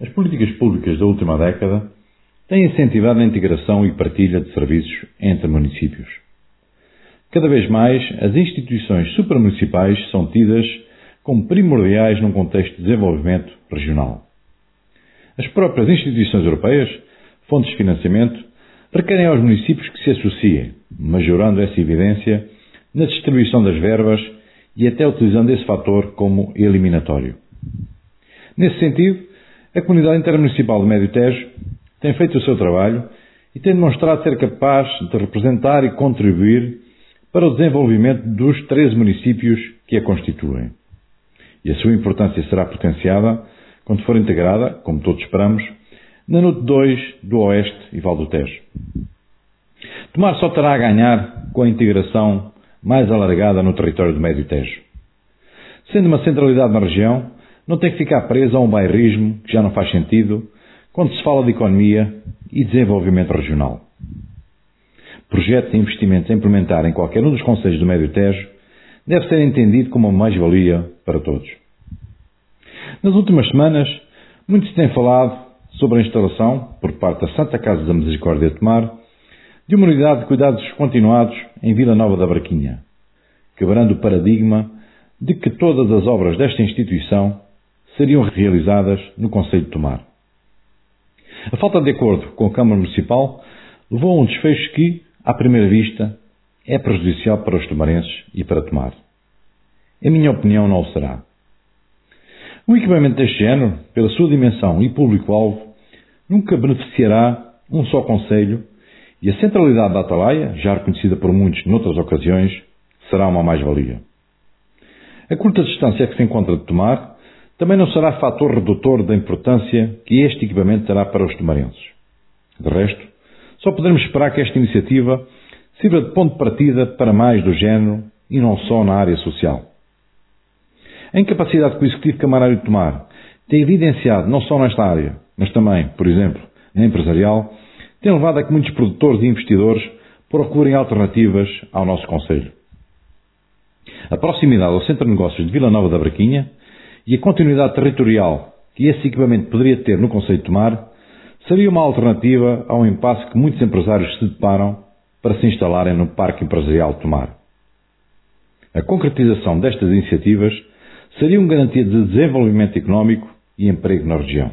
As políticas públicas da última década têm incentivado a integração e partilha de serviços entre municípios. Cada vez mais, as instituições supramunicipais são tidas como primordiais num contexto de desenvolvimento regional. As próprias instituições europeias, fontes de financiamento, requerem aos municípios que se associem, majorando essa evidência na distribuição das verbas e até utilizando esse fator como eliminatório. Nesse sentido, a Comunidade Intermunicipal do Médio Tejo tem feito o seu trabalho e tem demonstrado ser capaz de representar e contribuir para o desenvolvimento dos 13 municípios que a constituem. E a sua importância será potenciada quando for integrada, como todos esperamos, na NUT 2 do Oeste e Val do Tejo. Tomar só terá a ganhar com a integração mais alargada no território do Médio Tejo. Sendo uma centralidade na região, não tem que ficar presa a um bairrismo que já não faz sentido quando se fala de economia e desenvolvimento regional. Projetos e investimentos a implementar em qualquer um dos conselhos do Médio Tejo deve ser entendido como uma mais-valia para todos. Nas últimas semanas, muito se tem falado sobre a instalação, por parte da Santa Casa da Misericórdia de Tomar, de uma unidade de cuidados continuados em Vila Nova da Barquinha, quebrando o paradigma de que todas as obras desta instituição seriam realizadas no Conselho de Tomar. A falta de acordo com a Câmara Municipal levou a um desfecho que, à primeira vista, é prejudicial para os tomarenses e para Tomar. Em minha opinião, não o será. Um equipamento deste género, pela sua dimensão e público-alvo, nunca beneficiará um só Conselho e a centralidade da Atalaia, já reconhecida por muitos noutras ocasiões, será uma mais-valia. A curta distância que se encontra de Tomar também não será fator redutor da importância que este equipamento terá para os tomarenses. De resto, só poderemos esperar que esta iniciativa sirva de ponto de partida para mais do género e não só na área social. A incapacidade que o Executivo Camarário de Tomar tem evidenciado não só nesta área, mas também, por exemplo, na empresarial, tem levado a que muitos produtores e investidores procurem alternativas ao nosso Conselho. A proximidade ao Centro de Negócios de Vila Nova da Braquinha e a continuidade territorial que esse equipamento poderia ter no Conselho de Tomar seria uma alternativa ao impasse que muitos empresários se deparam para se instalarem no Parque Empresarial de Tomar. A concretização destas iniciativas seria uma garantia de desenvolvimento económico e emprego na região.